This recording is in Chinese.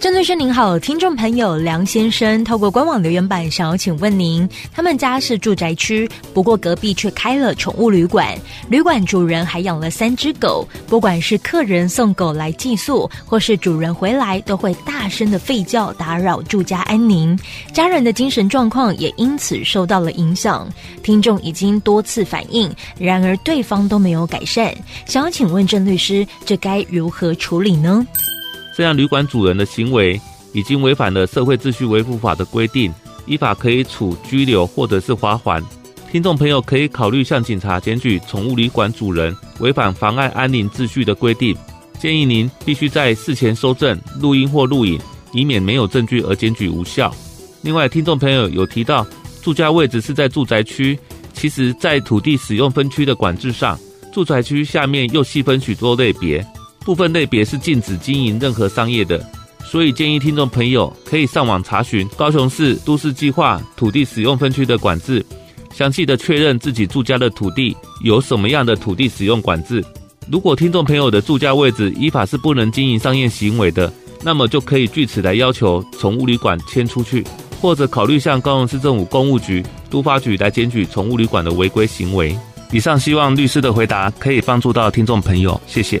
郑律师您好，听众朋友梁先生透过官网留言板想要请问您，他们家是住宅区，不过隔壁却开了宠物旅馆，旅馆主人还养了三只狗，不管是客人送狗来寄宿，或是主人回来，都会大声的吠叫，打扰住家安宁，家人的精神状况也因此受到了影响。听众已经多次反映，然而对方都没有改善，想要请问郑律师，这该如何处理呢？这样旅馆主人的行为已经违反了社会秩序维护法的规定，依法可以处拘留或者是罚锾。听众朋友可以考虑向警察检举宠物旅馆主人违反妨碍安宁秩序的规定。建议您必须在事前收证、录音或录影，以免没有证据而检举无效。另外，听众朋友有提到住家位置是在住宅区，其实，在土地使用分区的管制上，住宅区下面又细分许多类别。部分类别是禁止经营任何商业的，所以建议听众朋友可以上网查询高雄市都市计划土地使用分区的管制，详细的确认自己住家的土地有什么样的土地使用管制。如果听众朋友的住家位置依法是不能经营商业行为的，那么就可以据此来要求宠物旅馆迁出去，或者考虑向高雄市政府公务局、都发局来检举宠物旅馆的违规行为。以上希望律师的回答可以帮助到听众朋友，谢谢。